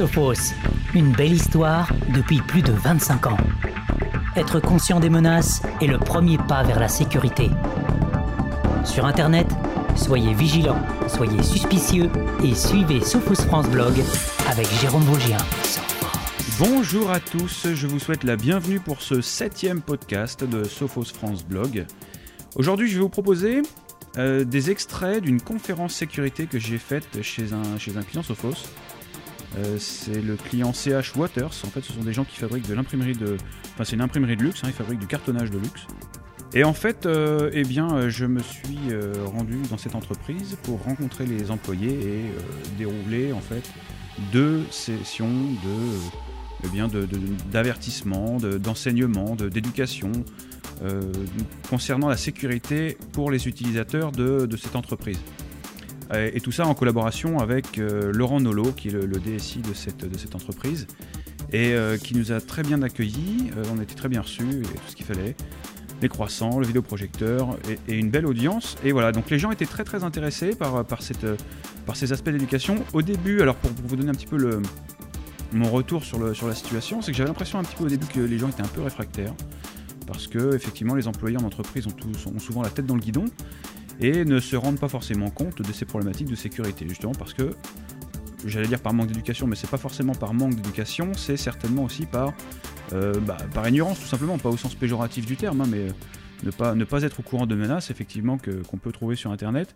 Sophos, une belle histoire depuis plus de 25 ans. Être conscient des menaces est le premier pas vers la sécurité. Sur Internet, soyez vigilants, soyez suspicieux et suivez Sophos France Blog avec Jérôme Vaugien. Bonjour à tous, je vous souhaite la bienvenue pour ce septième podcast de Sophos France Blog. Aujourd'hui, je vais vous proposer euh, des extraits d'une conférence sécurité que j'ai faite chez un client Sophos. Euh, c'est le client CH Waters. En fait, ce sont des gens qui fabriquent de l'imprimerie de. Enfin, c'est une imprimerie de luxe, hein, ils fabriquent du cartonnage de luxe. Et en fait, euh, eh bien, je me suis rendu dans cette entreprise pour rencontrer les employés et dérouler en fait deux sessions de, eh bien, d'avertissement, d'enseignement, d'éducation, euh, concernant la sécurité pour les utilisateurs de, cette entreprise. Et, tout ça en collaboration avec euh, Laurent Nolo, qui est le, DSI de cette, de cette entreprise, et euh, qui nous a très bien accueillis. on a été très bien reçus, tout ce qu'il fallait les croissants, le vidéoprojecteur et, une belle audience. Et voilà, donc les gens étaient très très intéressés par, par, cette, par ces aspects d'éducation. Au début, alors pour, vous donner un petit peu le, mon retour sur, le, sur la situation, c'est que j'avais l'impression un petit peu au début que les gens étaient un peu réfractaires parce que effectivement les employés en entreprise ont, souvent la tête dans le guidon et ne se rendent pas forcément compte de ces problématiques de sécurité, justement parce que j'allais dire par manque d'éducation, mais c'est pas forcément par manque d'éducation, c'est certainement aussi par, euh, bah, ignorance tout simplement, pas au sens péjoratif du terme, hein, mais euh, ne, pas, ne pas être au courant de menaces effectivement qu'on peut trouver sur Internet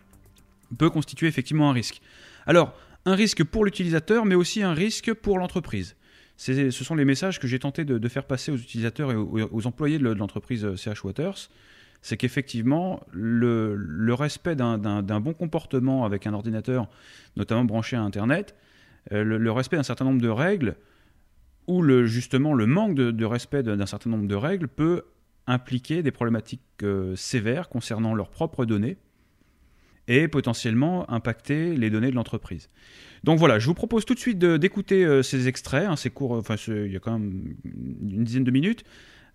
peut constituer effectivement un risque. Alors, un risque pour l'utilisateur, mais aussi un risque pour l'entreprise ce sont les messages que j'ai tenté de, faire passer aux utilisateurs et aux, employés de l'entreprise CH Waters. C'est qu'effectivement, le, respect d'un bon comportement avec un ordinateur, notamment branché à Internet, euh, le, respect d'un certain nombre de règles, ou le, justement le manque de, respect d'un certain nombre de règles peut impliquer des problématiques euh, sévères concernant leurs propres données et potentiellement impacter les données de l'entreprise. Donc voilà, je vous propose tout de suite d'écouter euh, ces extraits, hein, c'est court, enfin il y a quand même une dizaine de minutes,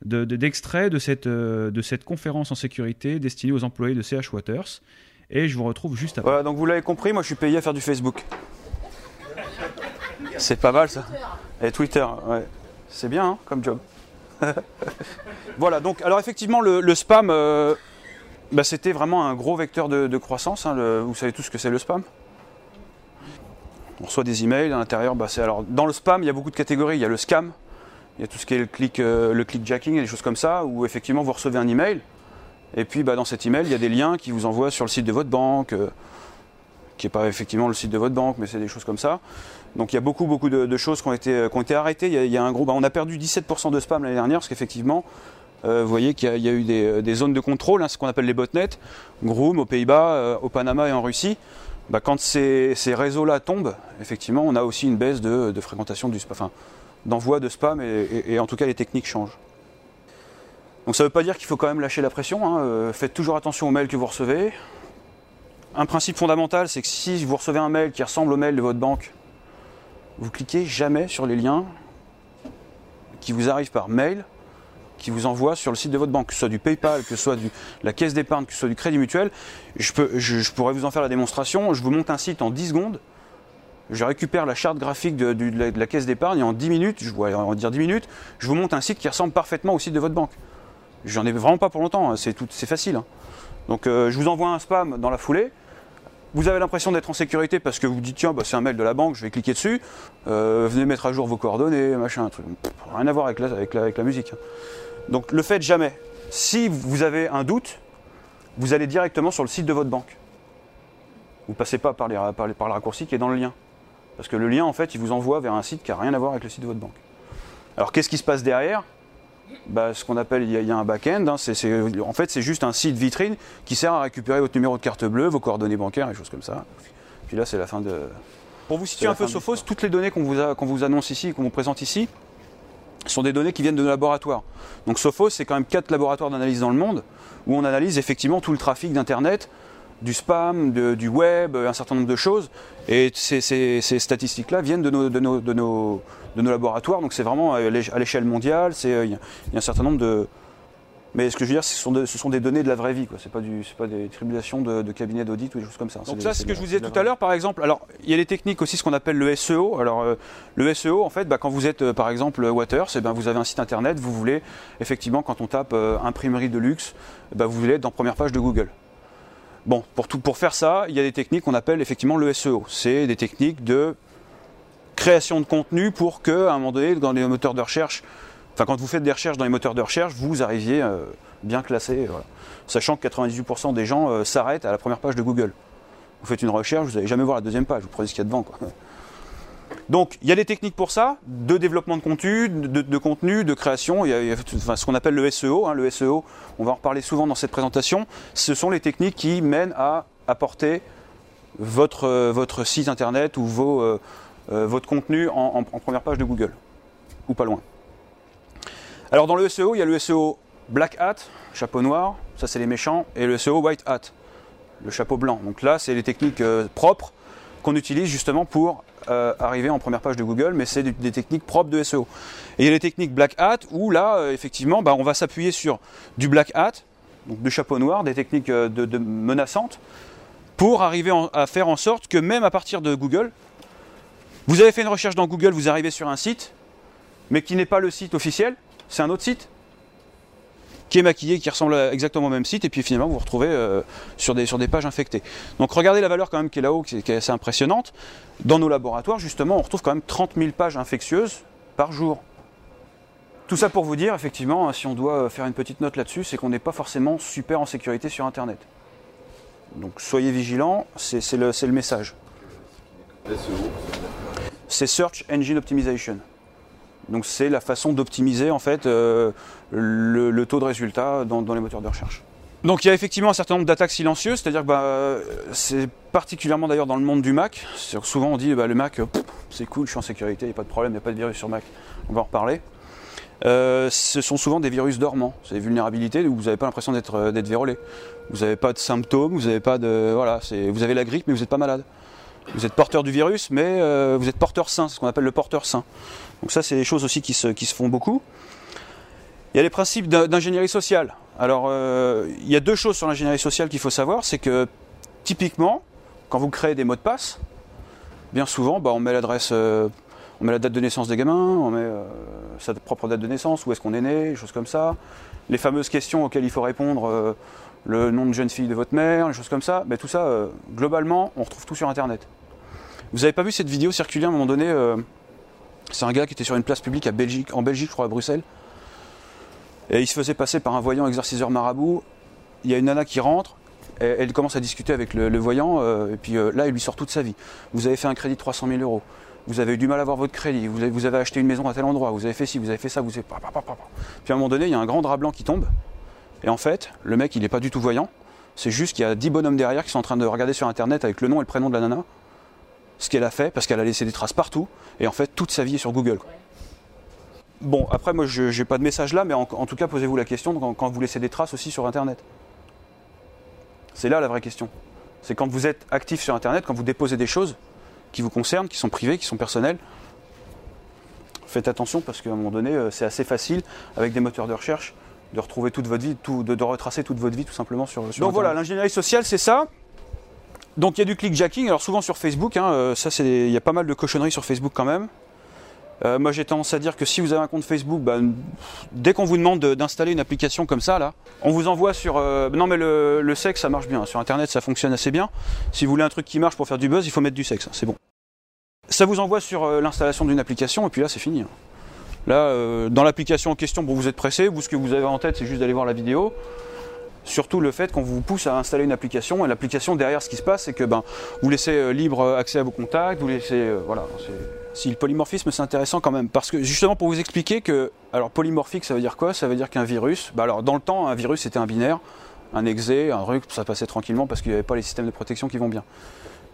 d'extraits de, cette, euh, de cette conférence en sécurité destinée aux employés de CH Waters. Et je vous retrouve juste après. Voilà, donc vous l'avez compris, moi je suis payé à faire du Facebook. C'est pas mal ça. Et Twitter, ouais. C'est bien hein, comme job. voilà, donc alors effectivement le, spam, euh, bah, c'était vraiment un gros vecteur de, croissance. Hein, vous savez tous ce que c'est le spam? On reçoit des emails à l'intérieur. Bah, alors dans le spam, il y a beaucoup de catégories. Il y a le scam, il y a tout ce qui est le click, euh, le et des choses comme ça, où effectivement vous recevez un email. Et puis bah, dans cet email, il y a des liens qui vous envoient sur le site de votre banque, euh, qui n'est pas effectivement le site de votre banque, mais c'est des choses comme ça. Donc il y a beaucoup beaucoup de, choses qui ont été, arrêtées. Il y a, un bah, on a perdu 17% de spam l'année dernière, parce qu'effectivement, euh, vous voyez qu'il y, a eu des, zones de contrôle, hein, ce qu'on appelle les botnets, Groom aux Pays-Bas, au Panama et en Russie. Bah, quand ces, réseaux-là tombent, effectivement, on a aussi une baisse de, fréquentation du spam, d'envoi de spam, et, en tout cas les techniques changent. Donc ça ne veut pas dire qu'il faut quand même lâcher la pression. Hein. Euh, faites toujours attention aux mails que vous recevez. Un principe fondamental, c'est que si vous recevez un mail qui ressemble au mail de votre banque, vous cliquez jamais sur les liens qui vous arrivent par mail qui vous envoie sur le site de votre banque, que ce soit du PayPal, que ce soit du, la caisse d'épargne, que ce soit du Crédit Mutuel. Je, peux, je, pourrais vous en faire la démonstration. Je vous monte un site en 10 secondes. Je récupère la charte graphique de, la, caisse d'épargne et en 10 minutes, je vais en dire 10 minutes, je vous monte un site qui ressemble parfaitement au site de votre banque. J'en ai vraiment pas pour longtemps, hein. c'est facile. Hein. Donc euh, je vous envoie un spam dans la foulée. Vous avez l'impression d'être en sécurité parce que vous dites tiens bah, c'est un mail de la banque, je vais cliquer dessus. Euh, venez mettre à jour vos coordonnées, machin, un truc. rien à voir avec la, musique. Hein. Donc le faites jamais. Si vous avez un doute, vous allez directement sur le site de votre banque. Vous ne passez pas par, le raccourci qui est dans le lien. Parce que le lien, en fait, il vous envoie vers un site qui n'a rien à voir avec le site de votre banque. Alors qu'est-ce qui se passe derrière? Bah, Ce qu'on appelle, il y, a un back-end. Hein, en fait, c'est juste un site vitrine qui sert à récupérer votre numéro de carte bleue, vos coordonnées bancaires et choses comme ça. Puis là, c'est la fin de... Pour vous situer un peu Sophos, toutes les données qu'on vous, vous annonce ici, qu'on vous présente ici, sont des données qui viennent de nos laboratoires. Donc Sophos, c'est quand même quatre laboratoires d'analyse dans le monde où on analyse effectivement tout le trafic d'Internet, du spam, du web, un certain nombre de choses. Et ces, statistiques-là viennent de nos, de, nos, de, nos, de nos, laboratoires. Donc c'est vraiment à l'échelle mondiale. Il y, a un certain nombre de, Mais ce que je veux dire, ce sont, de- ce sont des données de la vraie vie, quoi. C'est pas du, pas des tribulations de, de cabinet d'audit ou des choses comme ça. Donc ça, des- c'est ce que je vous disais tout à l'heure, par exemple. Alors, il y a les techniques aussi, ce qu'on appelle le SEO. Alors, euh, le SEO, en fait, bah, quand vous êtes, euh, par exemple, Waters, eh ben, vous avez un site internet, vous voulez, effectivement, quand on tape euh, imprimerie de luxe, eh ben, vous voulez être dans première page de Google. Bon, pour, tout, pour faire ça, il y a des techniques qu'on appelle effectivement le SEO. C'est des techniques de création de contenu pour que, un moment donné, dans les moteurs de recherche, enfin, quand vous faites des recherches dans les moteurs de recherche, vous arriviez euh, bien classé. Sachant que 98% des gens euh, s'arrêtent à la première page de Google. Vous faites une recherche, vous n'allez jamais voir la deuxième page, vous prenez ce qu'il y a devant. quoi. Donc, il y a des techniques pour ça, de développement de contenu, de, contenu, de création. Il y a, enfin, ce qu'on appelle le SEO. hein. le SEO, on va en reparler souvent dans cette présentation. Ce sont les techniques qui mènent à apporter votre, euh, votre site internet ou vos, euh, euh, votre contenu en, première page de Google, ou pas loin. Alors, dans le SEO, il y a le SEO Black Hat, chapeau noir, ça c'est les méchants, et le SEO White Hat, le chapeau blanc. Donc là, c'est les techniques propres qu'on utilise justement pour euh, arriver en première page de Google, mais c'est des techniques propres de SEO. Et il y a les techniques Black Hat où là, euh, effectivement, bah, on va s'appuyer sur du Black Hat, donc du chapeau noir, des techniques euh, de, menaçantes, pour arriver à faire en sorte que même à partir de Google, vous avez fait une recherche dans Google, vous arrivez sur un site, mais qui n'est pas le site officiel, c'est un autre site qui est maquillé, qui ressemble exactement au même site, et puis finalement vous vous retrouvez euh, sur, des, sur des pages infectées. Donc regardez la valeur quand même qui est là-haut, qui est, qui est assez impressionnante. Dans nos laboratoires, justement, on retrouve quand même 30 000 pages infectieuses par jour. Tout ça pour vous dire, effectivement, si on doit faire une petite note là-dessus, c'est qu'on n'est pas forcément super en sécurité sur Internet. Donc soyez vigilants, c'est le, c'est le message. C'est Search Engine Optimization. Donc c'est la façon d'optimiser en fait euh, le, taux de résultat dans, les moteurs de recherche. Donc il y a effectivement un certain nombre d'attaques silencieuses, c'est-à-dire que bah, c'est particulièrement d'ailleurs dans le monde du Mac. Souvent on dit bah, le Mac, c'est cool, je suis en sécurité, il n'y a pas de problème, il n'y a pas de virus sur Mac. On va en reparler. Euh, ce sont souvent des virus dormants, c'est des vulnérabilités où vous n'avez pas l'impression d'être euh, vérolé. Vous n'avez pas de symptômes, vous n'avez pas de voilà, vous avez la grippe mais vous n'êtes pas malade. Vous êtes porteur du virus mais euh, vous êtes porteur sain, ce qu'on appelle le porteur sain. Donc ça c'est des choses aussi qui se, qui se font beaucoup. Il y a les principes d'in- d'ingénierie sociale. Alors euh, il y a deux choses sur l'ingénierie sociale qu'il faut savoir, c'est que typiquement quand vous créez des mots de passe, bien souvent bah, on met l'adresse euh, on met la date de naissance des gamins, on met euh, sa propre date de naissance, où est-ce qu'on est né, choses comme ça. Les fameuses questions auxquelles il faut répondre, euh, le nom de jeune fille de votre mère, des choses comme ça. Ben, tout ça, euh, globalement, on retrouve tout sur Internet. Vous n'avez pas vu cette vidéo circuler à un moment donné C'est un gars qui était sur une place publique en Belgique, je crois, à Bruxelles. Et il se faisait passer par un voyant exorciseur marabout. Il y a une nana qui rentre, et elle commence à discuter avec le, voyant, et puis là, il lui sort toute sa vie. Vous avez fait un crédit de 300 000 euros vous avez eu du mal à avoir votre crédit, vous avez, acheté une maison à tel endroit, vous avez fait ci, vous avez fait ça, vous avez... Puis à un moment donné, il y a un grand drap blanc qui tombe, et en fait, le mec, il n'est pas du tout voyant, c'est juste qu'il y a 10 bonhommes derrière qui sont en train de regarder sur Internet avec le nom et le prénom de la nana, ce qu'elle a fait, parce qu'elle a laissé des traces partout, et en fait, toute sa vie est sur Google. Bon, après, moi, je n'ai pas de message là, mais en, en tout cas, posez-vous la question quand, quand vous laissez des traces aussi sur Internet. C'est là la vraie question. C'est quand vous êtes actif sur Internet, quand vous déposez des choses, qui vous concernent, qui sont privés, qui sont personnels. Faites attention parce qu'à un moment donné, euh, c'est assez facile avec des moteurs de recherche de retrouver toute votre vie, tout- de, de retracer toute votre vie tout simplement sur. sur Donc voilà, l'ingénierie sociale, c'est ça. Donc il y a du clickjacking, alors souvent sur Facebook, hein, euh, ça c'est, il y a pas mal de cochonneries sur Facebook quand même. Euh, moi j'ai tendance à dire que si vous avez un compte Facebook, bah, dès qu'on vous demande de- d'installer une application comme ça, là, on vous envoie sur. euh, non mais le, sexe ça marche bien, sur internet ça fonctionne assez bien. Si vous voulez un truc qui marche pour faire du buzz, il faut mettre du sexe, hein, c'est bon. Ça vous envoie sur euh, l'installation d'une application et puis là c'est fini. hein. Là, dans l'application en question, bon, vous êtes pressé, vous ce que vous avez en tête c'est juste d'aller voir la vidéo. Surtout le fait qu'on vous pousse à installer une application et l'application derrière ce qui se passe c'est que ben, vous laissez libre accès à vos contacts, vous laissez. euh, voilà, si le polymorphisme c'est intéressant quand même, parce que justement pour vous expliquer que. Alors polymorphique ça veut dire quoi? Ça veut dire qu'un virus. bah, alors dans le temps, un virus c'était un binaire, un exé, un truc, ça passait tranquillement parce qu'il n'y avait pas les systèmes de protection qui vont bien.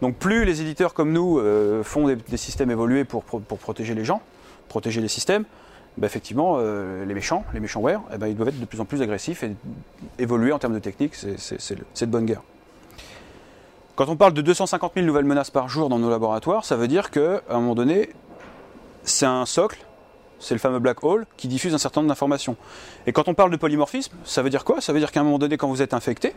Donc plus les éditeurs comme nous euh, font des, systèmes évolués pour, pro- pour protéger les gens, protéger les systèmes, bah, effectivement euh, les méchants, les méchanware, eh ben, ils doivent être de plus en plus agressifs et évoluer en termes de technique, c'est de bonne guerre. Quand on parle de 250 000 nouvelles menaces par jour dans nos laboratoires, ça veut dire qu'à un moment donné, c'est un socle c'est le fameux black hole qui diffuse un certain nombre d'informations. Et quand on parle de polymorphisme, ça veut dire quoi? Ça veut dire qu'à un moment donné, quand vous êtes infecté,